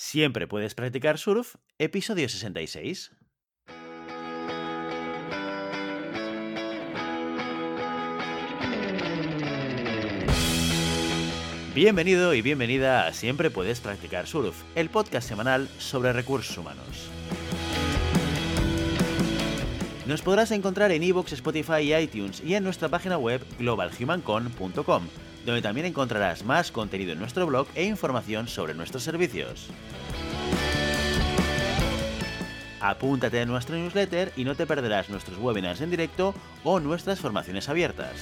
Siempre puedes practicar surf, episodio 66. Bienvenido y bienvenida a Siempre puedes practicar surf, el podcast semanal sobre recursos humanos. Nos podrás encontrar en iVoox, Spotify y iTunes y en nuestra página web globalhumancon.com, donde también encontrarás más contenido en nuestro blog e información sobre nuestros servicios. Apúntate a nuestro newsletter y no te perderás nuestros webinars en directo o nuestras formaciones abiertas.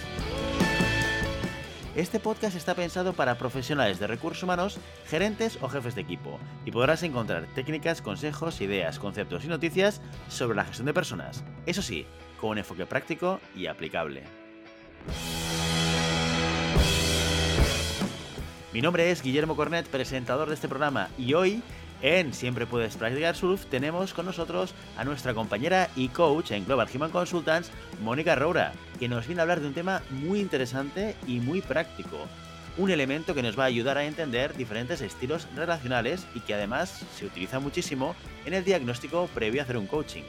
Este podcast está pensado para profesionales de recursos humanos, gerentes o jefes de equipo, y podrás encontrar técnicas, consejos, ideas, conceptos y noticias sobre la gestión de personas. Eso sí, con un enfoque práctico y aplicable. Mi nombre es Guillermo Cornet, presentador de este programa, y hoy en Siempre Puedes Practicar Surf tenemos con nosotros a nuestra compañera y coach en Global Human Consultants, Mónica Roura, que nos viene a hablar de un tema muy interesante y muy práctico. Un elemento que nos va a ayudar a entender diferentes estilos relacionales y que además se utiliza muchísimo en el diagnóstico previo a hacer un coaching.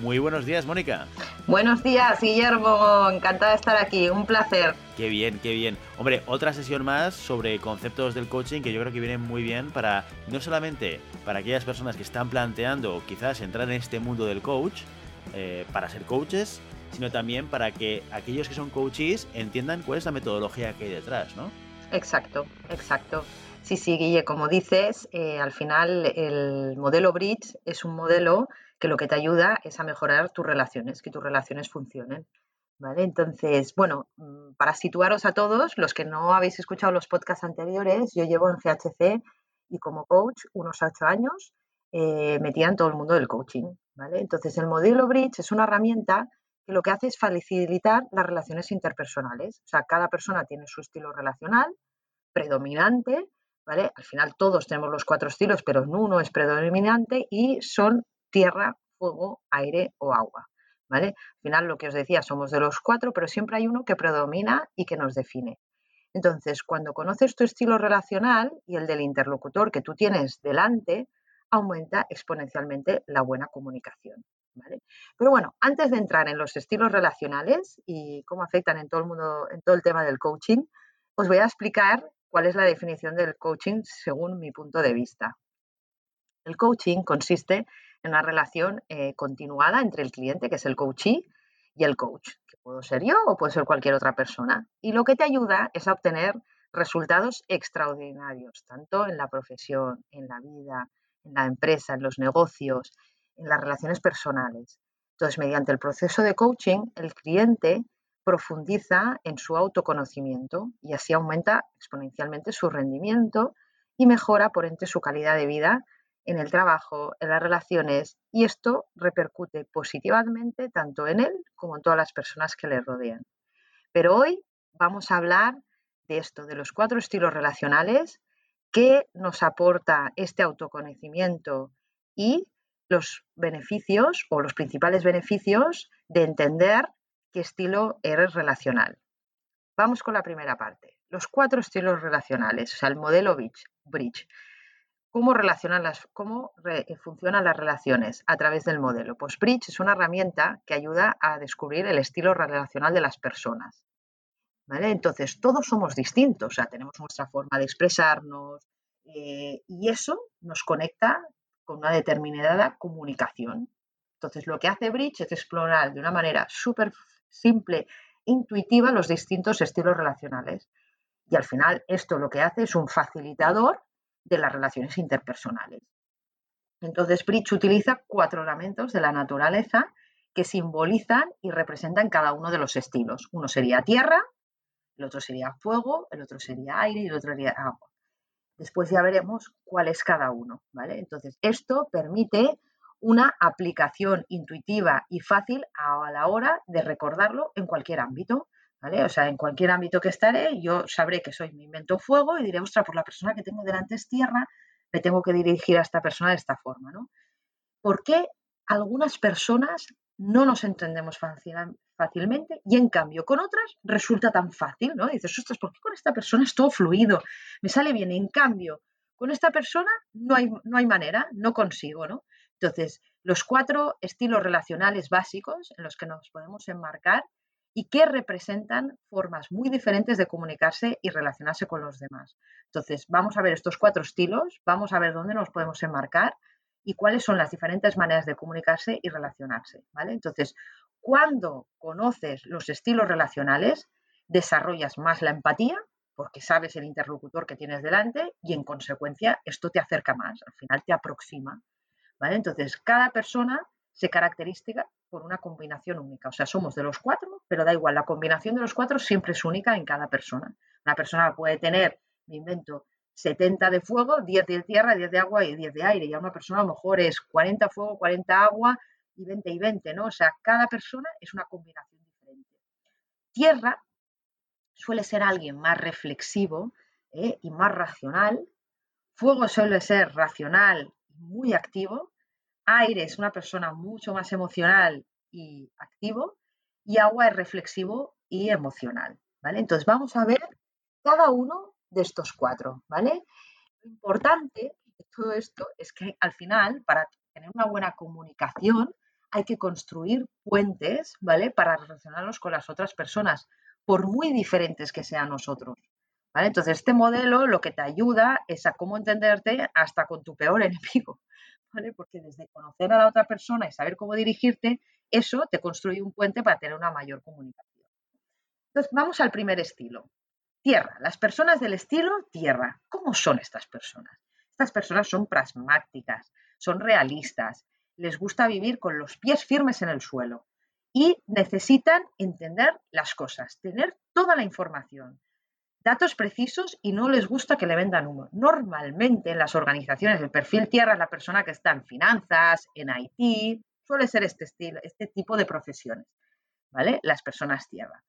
Muy buenos días, Mónica. Buenos días, Guillermo. Encantada de estar aquí. Un placer. Qué bien, qué bien. Hombre, otra sesión más sobre conceptos del coaching que yo creo que vienen muy bien para, no solamente para aquellas personas que están planteando quizás entrar en este mundo del coach, eh, para ser coaches, sino también para que aquellos que son coaches entiendan cuál es la metodología que hay detrás, ¿no? Exacto, exacto. Sí, sí, Guille, como dices, eh, al final el modelo Bridge es un modelo que lo que te ayuda es a mejorar tus relaciones, que tus relaciones funcionen. ¿Vale? Entonces, bueno, mm, para situaros a todos, los que no habéis escuchado los podcasts anteriores, yo llevo en CHC y como coach unos ocho años eh, metida en todo el mundo del coaching. ¿vale? Entonces, el modelo Bridge es una herramienta que lo que hace es facilitar las relaciones interpersonales. O sea, cada persona tiene su estilo relacional predominante, ¿vale? Al final todos tenemos los cuatro estilos, pero uno es predominante y son tierra, fuego, aire o agua. ¿Vale? Al final, lo que os decía, somos de los cuatro, pero siempre hay uno que predomina y que nos define. Entonces, cuando conoces tu estilo relacional y el del interlocutor que tú tienes delante, aumenta exponencialmente la buena comunicación. Pero bueno, antes de entrar en los estilos relacionales y cómo afectan en todo el mundo, en todo el tema del coaching, os voy a explicar cuál es la definición del coaching según mi punto de vista. El coaching consiste una relación eh, continuada entre el cliente, que es el coachee, y el coach, que puedo ser yo o puede ser cualquier otra persona. Y lo que te ayuda es a obtener resultados extraordinarios, tanto en la profesión, en la vida, en la empresa, en los negocios, en las relaciones personales. Entonces, mediante el proceso de coaching, el cliente profundiza en su autoconocimiento y así aumenta exponencialmente su rendimiento y mejora, por ende, su calidad de vida en el trabajo, en las relaciones, y esto repercute positivamente tanto en él como en todas las personas que le rodean. Pero hoy vamos a hablar de esto, de los cuatro estilos relacionales, qué nos aporta este autoconocimiento y los beneficios o los principales beneficios de entender qué estilo eres relacional. Vamos con la primera parte, los cuatro estilos relacionales, o sea, el modelo Bridge. ¿Cómo, relacionan las, cómo funcionan las relaciones a través del modelo? Pues Bridge es una herramienta que ayuda a descubrir el estilo relacional de las personas. Entonces, todos somos distintos, o sea, tenemos nuestra forma de expresarnos eh, y eso nos conecta con una determinada comunicación. Entonces, lo que hace Bridge es explorar de una manera súper simple, intuitiva, los distintos estilos relacionales. Y al final, esto lo que hace es un facilitador de las relaciones interpersonales. Entonces, Bridge utiliza cuatro elementos de la naturaleza que simbolizan y representan cada uno de los estilos. Uno sería tierra, el otro sería fuego, el otro sería aire y el otro sería agua. Después ya veremos cuál es cada uno, ¿vale? Entonces, esto permite una aplicación intuitiva y fácil a la hora de recordarlo en cualquier ámbito. O sea, en cualquier ámbito que estaré, yo sabré que soy, mi invento fuego y diré, ostras, por la persona que tengo delante es tierra, me tengo que dirigir a esta persona de esta forma, ¿no? ¿Por qué algunas personas no nos entendemos fácilmente y en cambio con otras resulta tan fácil, ¿no? dices, ostras, ¿por qué con esta persona es todo fluido? Me sale bien. En cambio, con esta persona no hay, no hay manera, no consigo, ¿no? Entonces, los cuatro estilos relacionales básicos en los que nos podemos enmarcar y que representan formas muy diferentes de comunicarse y relacionarse con los demás. Entonces, vamos a ver estos cuatro estilos, vamos a ver dónde nos podemos enmarcar y cuáles son las diferentes maneras de comunicarse y relacionarse, ¿vale? Entonces, cuando conoces los estilos relacionales, desarrollas más la empatía, porque sabes el interlocutor que tienes delante y en consecuencia esto te acerca más, al final te aproxima, ¿vale? Entonces, cada persona se caracteriza por una combinación única. O sea, somos de los cuatro, pero da igual, la combinación de los cuatro siempre es única en cada persona. Una persona puede tener, me invento, 70 de fuego, 10 de tierra, 10 de agua y 10 de aire. Y a una persona a lo mejor es 40 fuego, 40 agua y 20 y 20, ¿no? O sea, cada persona es una combinación diferente. Tierra suele ser alguien más reflexivo ¿eh? y más racional. Fuego suele ser racional y muy activo. Aire es una persona mucho más emocional y activo y agua es reflexivo y emocional, ¿vale? Entonces vamos a ver cada uno de estos cuatro, ¿vale? Lo importante de todo esto es que al final, para tener una buena comunicación, hay que construir puentes, ¿vale? Para relacionarnos con las otras personas, por muy diferentes que sean nosotros. ¿Vale? Entonces, este modelo lo que te ayuda es a cómo entenderte hasta con tu peor enemigo. Porque desde conocer a la otra persona y saber cómo dirigirte, eso te construye un puente para tener una mayor comunicación. Entonces, vamos al primer estilo. Tierra. Las personas del estilo tierra. ¿Cómo son estas personas? Estas personas son pragmáticas, son realistas, les gusta vivir con los pies firmes en el suelo y necesitan entender las cosas, tener toda la información datos precisos y no les gusta que le vendan humo. Normalmente en las organizaciones el perfil tierra es la persona que está en finanzas, en IT, suele ser este estilo, este tipo de profesiones, ¿vale? Las personas tierra.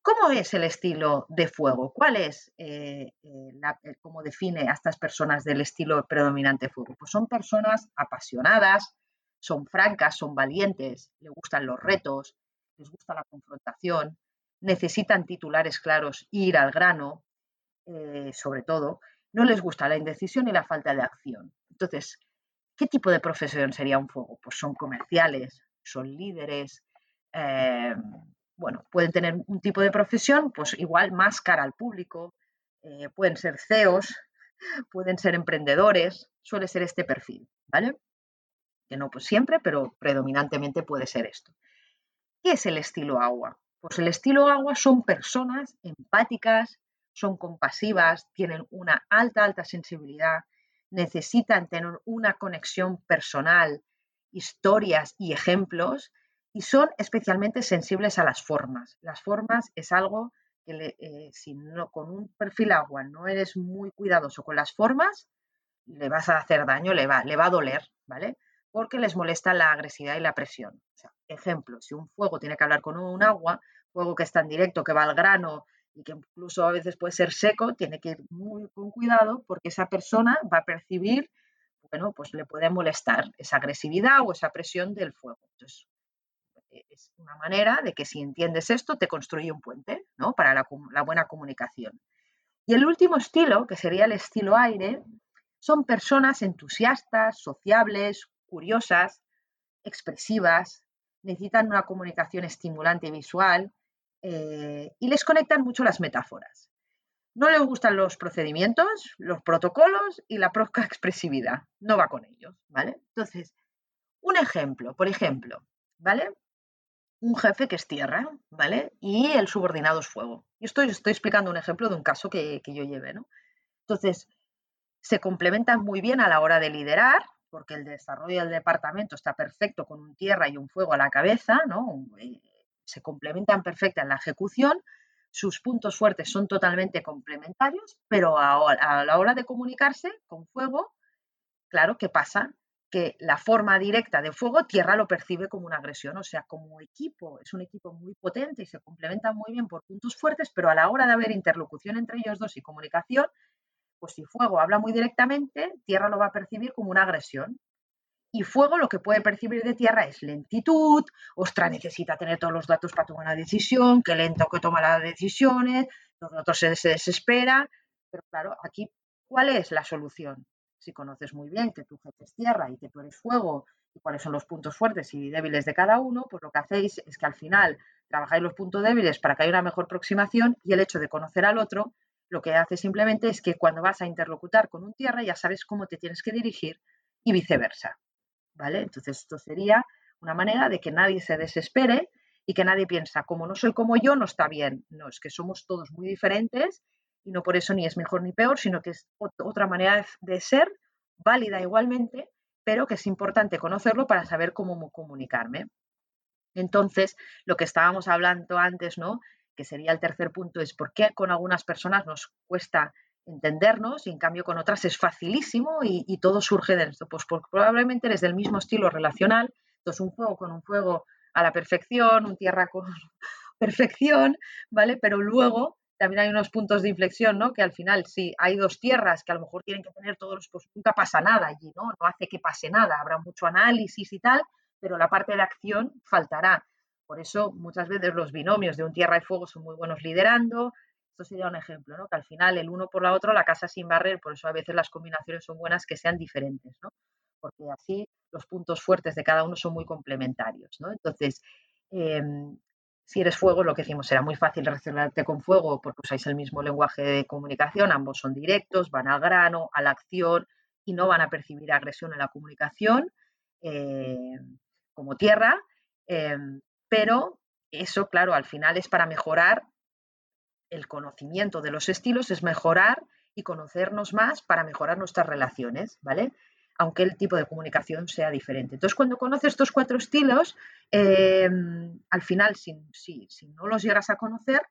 ¿Cómo es el estilo de fuego? ¿Cuál es, eh, eh, eh, cómo define a estas personas del estilo predominante fuego? Pues son personas apasionadas, son francas, son valientes, les gustan los retos, les gusta la confrontación, necesitan titulares claros, ir al grano, eh, sobre todo, no les gusta la indecisión y la falta de acción. Entonces, ¿qué tipo de profesión sería un fuego? Pues son comerciales, son líderes, eh, bueno, pueden tener un tipo de profesión, pues igual más cara al público, eh, pueden ser CEOs, pueden ser emprendedores, suele ser este perfil, ¿vale? Que no pues siempre, pero predominantemente puede ser esto. ¿Qué es el estilo agua? Pues el estilo agua son personas empáticas, son compasivas, tienen una alta, alta sensibilidad, necesitan tener una conexión personal, historias y ejemplos y son especialmente sensibles a las formas. Las formas es algo que eh, si no con un perfil agua no eres muy cuidadoso con las formas, le vas a hacer daño, le va, le va a doler, ¿vale? Porque les molesta la agresividad y la presión. Ejemplo, si un fuego tiene que hablar con un agua, fuego que está en directo, que va al grano y que incluso a veces puede ser seco, tiene que ir muy con cuidado porque esa persona va a percibir, bueno, pues le puede molestar esa agresividad o esa presión del fuego. Entonces, e, es una manera de que si entiendes esto, te construye un puente, ¿no? Para la, la buena comunicación. Y el último estilo, que sería el estilo aire, son personas entusiastas, sociables, curiosas, expresivas, necesitan una comunicación estimulante y visual, eh, y les conectan mucho las metáforas. No les gustan los procedimientos, los protocolos y la poca expresividad. No va con ellos, ¿vale? Entonces, un ejemplo, por ejemplo, ¿vale? Un jefe que es tierra, ¿vale? Y el subordinado es fuego. Y estoy, estoy explicando un ejemplo de un caso que, que yo llevé, ¿no? Entonces, se complementan muy bien a la hora de liderar, porque el desarrollo del departamento está perfecto con un tierra y un fuego a la cabeza, ¿no? se complementan perfecta en la ejecución, sus puntos fuertes son totalmente complementarios, pero a, la hora de comunicarse con fuego, claro, ¿qué pasa? Que la forma directa de fuego, tierra lo percibe como una agresión, o sea, como equipo, es un equipo muy potente y se complementan muy bien por puntos fuertes, pero a la hora de haber interlocución entre ellos dos y comunicación, pues si fuego habla muy directamente, tierra lo va a percibir como una agresión. Y fuego lo que puede percibir de tierra es lentitud, ostra, necesita tener todos los datos para tomar una decisión, qué lento que toma las decisiones, los otros se, se desespera. Pero claro, aquí ¿Cuál es la solución? Si conoces muy bien que tu jefe tierra y que tú eres fuego y cuáles son los puntos fuertes y débiles de cada uno, pues lo que hacéis es que al final trabajáis los puntos débiles para que haya una mejor aproximación y el hecho de conocer al otro lo que hace simplemente es que cuando vas a interlocutar con un tierra ya sabes cómo te tienes que dirigir y viceversa. ¿Vale? Entonces esto sería una manera de que nadie se desespere y que nadie piensa, como no soy como yo, no está bien. No, es que somos todos muy diferentes y no por eso ni es mejor ni peor, sino que es otra manera de ser, válida igualmente, pero que es importante conocerlo para saber cómo comunicarme. Entonces, lo que estábamos hablando antes, ¿no? Que sería el tercer punto, es por qué con algunas personas nos cuesta entendernos y en cambio con otras es facilísimo y, todo surge de esto. Pues probablemente eres del mismo estilo relacional, entonces un fuego con un fuego a la perfección, un tierra con perfección, ¿vale? Pero luego también hay unos puntos de inflexión, ¿no? Que al final, sí, hay dos tierras que a lo mejor tienen que tener todos los, pues nunca pasa nada allí, ¿no? No hace que pase nada, habrá mucho análisis y tal, pero la parte de acción faltará. Por eso muchas veces los binomios de un tierra y fuego son muy buenos liderando. Esto sería un ejemplo, ¿no? Que al final el uno por la otro, la casa sin barrer, por eso a veces las combinaciones son buenas que sean diferentes, ¿no? Porque así los puntos fuertes de cada uno son muy complementarios, ¿no? Entonces, em, si eres fuego, lo que decimos, será muy fácil relacionarte con fuego porque usáis el mismo lenguaje de comunicación, ambos son directos, van al grano, a la acción y no van a percibir agresión en la comunicación. Eh, como tierra, em, pero eso, claro, al final es para mejorar el conocimiento de los estilos, es mejorar y conocernos más para mejorar nuestras relaciones, ¿vale? Aunque el tipo de comunicación sea diferente. Entonces, cuando conoces estos cuatro estilos, em, al final, si, si no los llegas a conocer,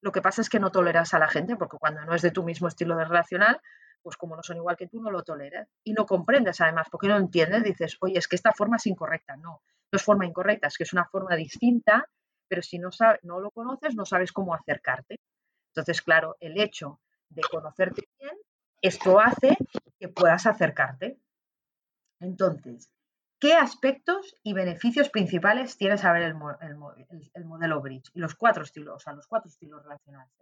lo que pasa es que no toleras a la gente, porque cuando no es de tu mismo estilo de relacional, pues como no son igual que tú, no lo toleras. Y no comprendes además, porque no entiendes, dices, oye, es que esta forma es incorrecta. No, no es forma incorrecta, es que es una forma distinta, pero si no, no lo conoces, no sabes cómo acercarte. Entonces, claro, el hecho de conocerte bien, esto hace que puedas acercarte. Entonces, ¿qué aspectos y beneficios principales tiene saber el, el modelo Bridge y los cuatro estilos, o sea, los cuatro estilos relacionales?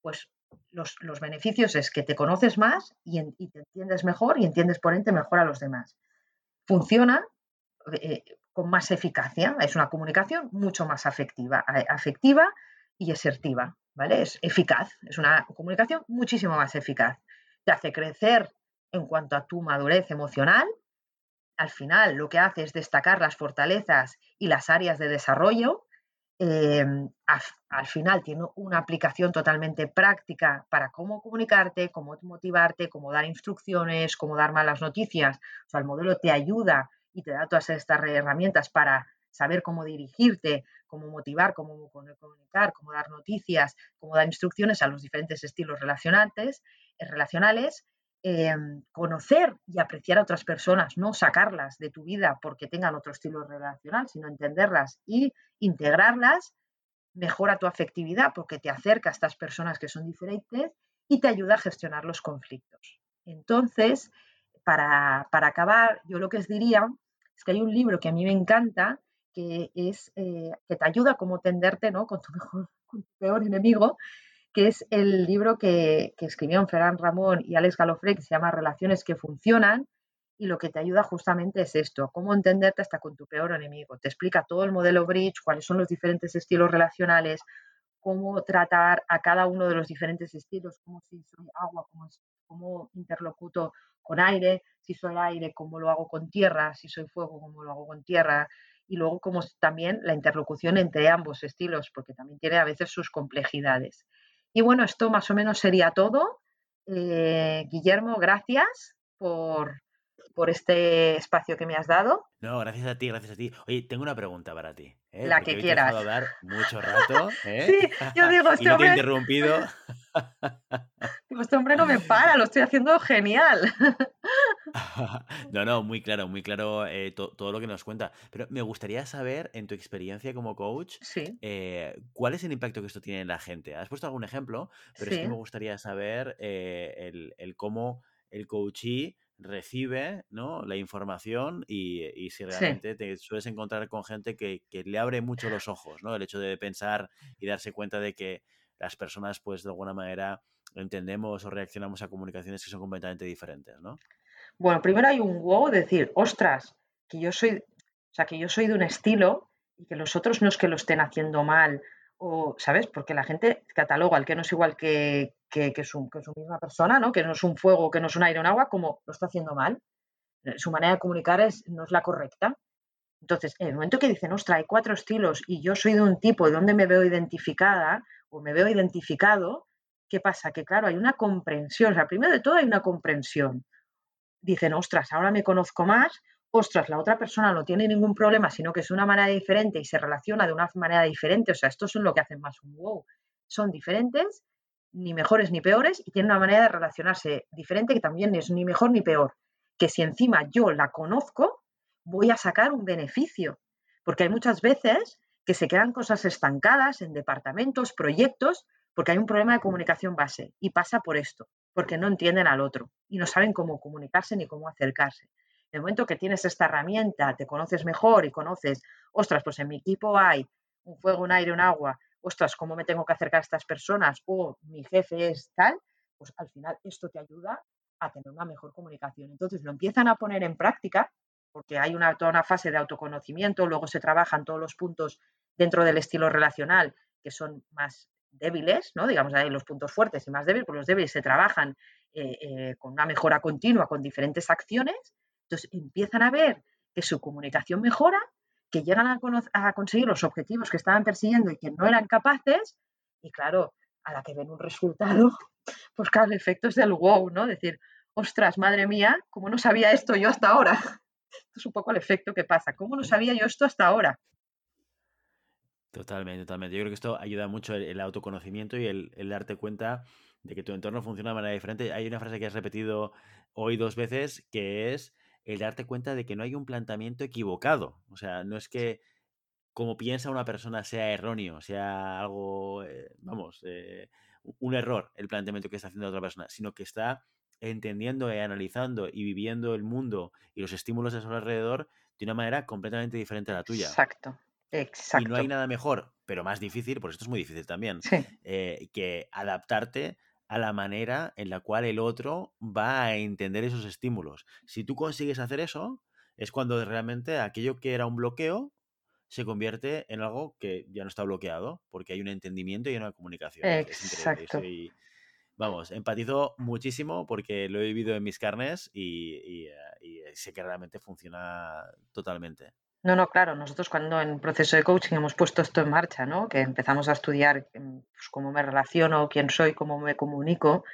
Pues los, beneficios es que te conoces más y, te entiendes mejor y entiendes por ente mejor a los demás. Funciona eh, con más eficacia, es una comunicación mucho más afectiva, afectiva y asertiva, ¿vale? Es eficaz, es una comunicación muchísimo más eficaz. Te hace crecer en cuanto a tu madurez emocional. Al final lo que hace es destacar las fortalezas y las áreas de desarrollo Em, al, final tiene una aplicación totalmente práctica para cómo comunicarte, cómo motivarte, cómo dar instrucciones, cómo dar malas noticias. O sea, el modelo te ayuda y te da todas estas herramientas para saber cómo dirigirte, cómo motivar, cómo comunicar, cómo dar noticias, cómo dar instrucciones a los diferentes estilos relacionantes, eh, relacionales Em, conocer y apreciar a otras personas, no sacarlas de tu vida porque tengan otro estilo relacional, sino entenderlas y integrarlas, mejora tu afectividad porque te acerca a estas personas que son diferentes y te ayuda a gestionar los conflictos. Entonces, para, acabar, yo lo que os diría es que hay un libro que a mí me encanta, que es eh, que te ayuda a cómo tenderte ¿no? con, tu mejor, peor enemigo, que es el libro que, que escribieron Ferran Ramón y Alex Galofré, que se llama Relaciones que funcionan, y lo que te ayuda justamente es esto, cómo entenderte hasta con tu peor enemigo. Te explica todo el modelo Bridge, cuáles son los diferentes estilos relacionales, cómo tratar a cada uno de los diferentes estilos, cómo si soy agua, cómo, cómo interlocuto con aire, si soy aire, cómo lo hago con tierra, si soy fuego, cómo lo hago con tierra, y luego cómo también la interlocución entre ambos estilos, porque también tiene a veces sus complejidades. Y bueno, esto más o menos sería todo. Eh, Guillermo, gracias por, por este espacio que me has dado. No, gracias a ti, gracias a ti. Oye, tengo una pregunta para ti. ¿eh? La que quieras. Te hablar mucho rato. ¿eh? Sí, yo digo, este y no te he interrumpido. este hombre no me para, lo estoy haciendo genial. no, no, muy claro, muy claro eh, todo lo que nos cuenta. Pero me gustaría saber, en tu experiencia como coach, eh, cuál es el impacto que esto tiene en la gente. Has puesto algún ejemplo, pero es que me gustaría saber el, el, cómo el coachee recibe ¿no? la información y, si realmente te sueles encontrar con gente que, le abre mucho los ojos, ¿no? El hecho de pensar y darse cuenta de que las personas, pues de alguna manera, entendemos o reaccionamos a comunicaciones que son completamente diferentes, ¿no? Bueno, primero hay un wow de decir, ostras, que yo soy, o sea, que yo soy de un estilo y que los otros no es que lo estén haciendo mal, o, ¿sabes? Porque la gente cataloga al que no es igual que, que, su, misma persona, ¿no? Que no es un fuego, que no es un aire un agua, como lo está haciendo mal. Su manera de comunicar es, no es la correcta. Entonces, en el momento que dicen, ostras, hay cuatro estilos y yo soy de un tipo de donde me veo identificada o me veo identificado, ¿qué pasa? Que claro, hay una comprensión. O sea, primero de todo hay una comprensión. Dicen, ostras, ahora me conozco más, ostras, la otra persona no tiene ningún problema, sino que es una manera diferente y se relaciona de una manera diferente. O sea, estos son lo que hacen más un wow. Son diferentes, ni mejores ni peores, y tienen una manera de relacionarse diferente que también es ni mejor ni peor. Que si encima yo la conozco, voy a sacar un beneficio. Porque hay muchas veces que se quedan cosas estancadas en departamentos, proyectos, porque hay un problema de comunicación base y pasa por esto, porque no entienden al otro y no saben cómo comunicarse ni cómo acercarse. En el momento que tienes esta herramienta, te conoces mejor y conoces, ostras, pues en mi equipo hay un fuego, un aire, un agua, ostras, ¿cómo me tengo que acercar a estas personas? O mi jefe es tal, pues al final esto te ayuda a tener una mejor comunicación. Entonces lo empiezan a poner en práctica porque hay una, toda una fase de autoconocimiento, luego se trabajan todos los puntos dentro del estilo relacional que son más débiles, ¿no? Digamos, hay los puntos fuertes y más débiles, pues los débiles se trabajan eh, eh, con una mejora continua, con diferentes acciones, entonces empiezan a ver que su comunicación mejora, que llegan a, conseguir los objetivos que estaban persiguiendo y que no eran capaces, y claro, a la que ven un resultado, pues claro, el efecto es del wow, ¿no? Decir, ostras, madre mía, ¿cómo no sabía esto yo hasta ahora? es un poco el efecto que pasa. ¿Cómo no sabía yo esto hasta ahora? Totalmente, totalmente. Yo creo que esto ayuda mucho el, autoconocimiento y el, darte cuenta de que tu entorno funciona de manera diferente. Hay una frase que has repetido hoy dos veces que es el darte cuenta de que no hay un planteamiento equivocado. O sea, no es que como piensa una persona sea erróneo, sea algo, eh, vamos, eh, un error el planteamiento que está haciendo otra persona, sino que está entendiendo y analizando y viviendo el mundo y los estímulos de su alrededor de una manera completamente diferente a la tuya. Exacto, exacto. Y no hay nada mejor, pero más difícil, porque esto es muy difícil también, eh, que adaptarte a la manera en la cual el otro va a entender esos estímulos. Si tú consigues hacer eso, es cuando realmente aquello que era un bloqueo se convierte en algo que ya no está bloqueado, porque hay un entendimiento y una comunicación. Exacto vamos, empatizo muchísimo porque lo he vivido en mis carnes y, eh, sé que realmente funciona totalmente. No, no, claro, nosotros cuando en proceso de coaching hemos puesto esto en marcha, ¿no? Que empezamos a estudiar em, pues, cómo me relaciono, quién soy, cómo me comunico.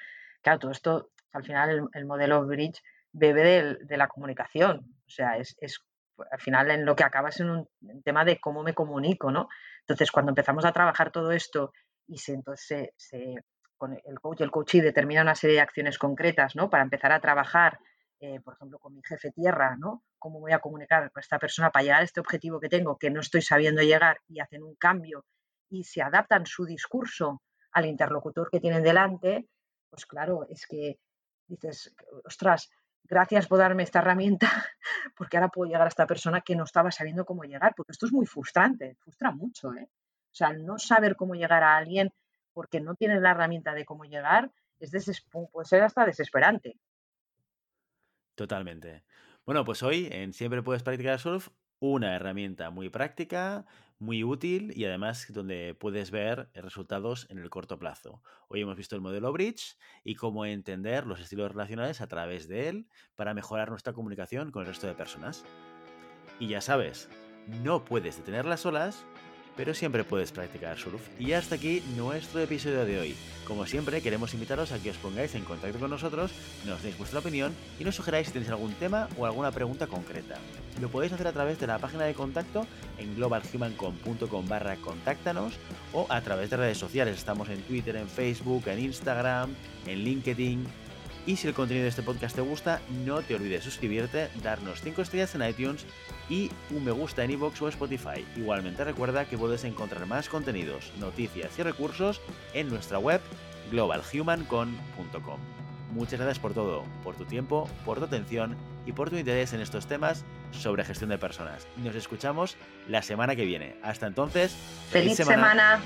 Claro, todo esto, al final el, modelo Bridge bebe de, la comunicación. O sea, es, al final en lo que acaba es en un tema de cómo me comunico, ¿no? Entonces, cuando empezamos a trabajar todo esto y se, entonces se con el coach y el coachee determina una serie de acciones concretas, ¿no? Para empezar a trabajar, eh, por ejemplo, con mi jefe tierra, ¿no? ¿Cómo voy a comunicar con esta persona para llegar a este objetivo que tengo, que no estoy sabiendo llegar y hacen un cambio y se adaptan su discurso al interlocutor que tienen delante? Pues claro, es que dices, ostras, gracias por darme esta herramienta, porque ahora puedo llegar a esta persona que no estaba sabiendo cómo llegar, porque esto es muy frustrante, frustra mucho, ¿eh? O sea, no saber cómo llegar a alguien porque no tienes la herramienta de cómo llegar, es puede ser hasta desesperante. Totalmente. Bueno, pues hoy en Siempre Puedes Practicar Surf, una herramienta muy práctica, muy útil y además donde puedes ver resultados en el corto plazo. Hoy hemos visto el modelo Bridge y cómo entender los estilos relacionales a través de él para mejorar nuestra comunicación con el resto de personas. Y ya sabes, no puedes detener las olas, pero siempre puedes practicar surf. Y hasta aquí nuestro episodio de hoy. Como siempre, queremos invitaros a que os pongáis en contacto con nosotros, nos deis vuestra opinión y nos sugeráis si tenéis algún tema o alguna pregunta concreta. Lo podéis hacer a través de la página de contacto en globalhumancom.com barra contáctanos o a través de redes sociales. Estamos en Twitter, en Facebook, en Instagram, en LinkedIn y si el contenido de este podcast te gusta, no te olvides suscribirte, darnos 5 estrellas en iTunes y un me gusta en iVoox o Spotify. Igualmente recuerda que puedes encontrar más contenidos, noticias y recursos en nuestra web globalhumancon.com. Muchas gracias por todo, por tu tiempo, por tu atención y por tu interés en estos temas sobre gestión de personas. Nos escuchamos la semana que viene. Hasta entonces, feliz, semana.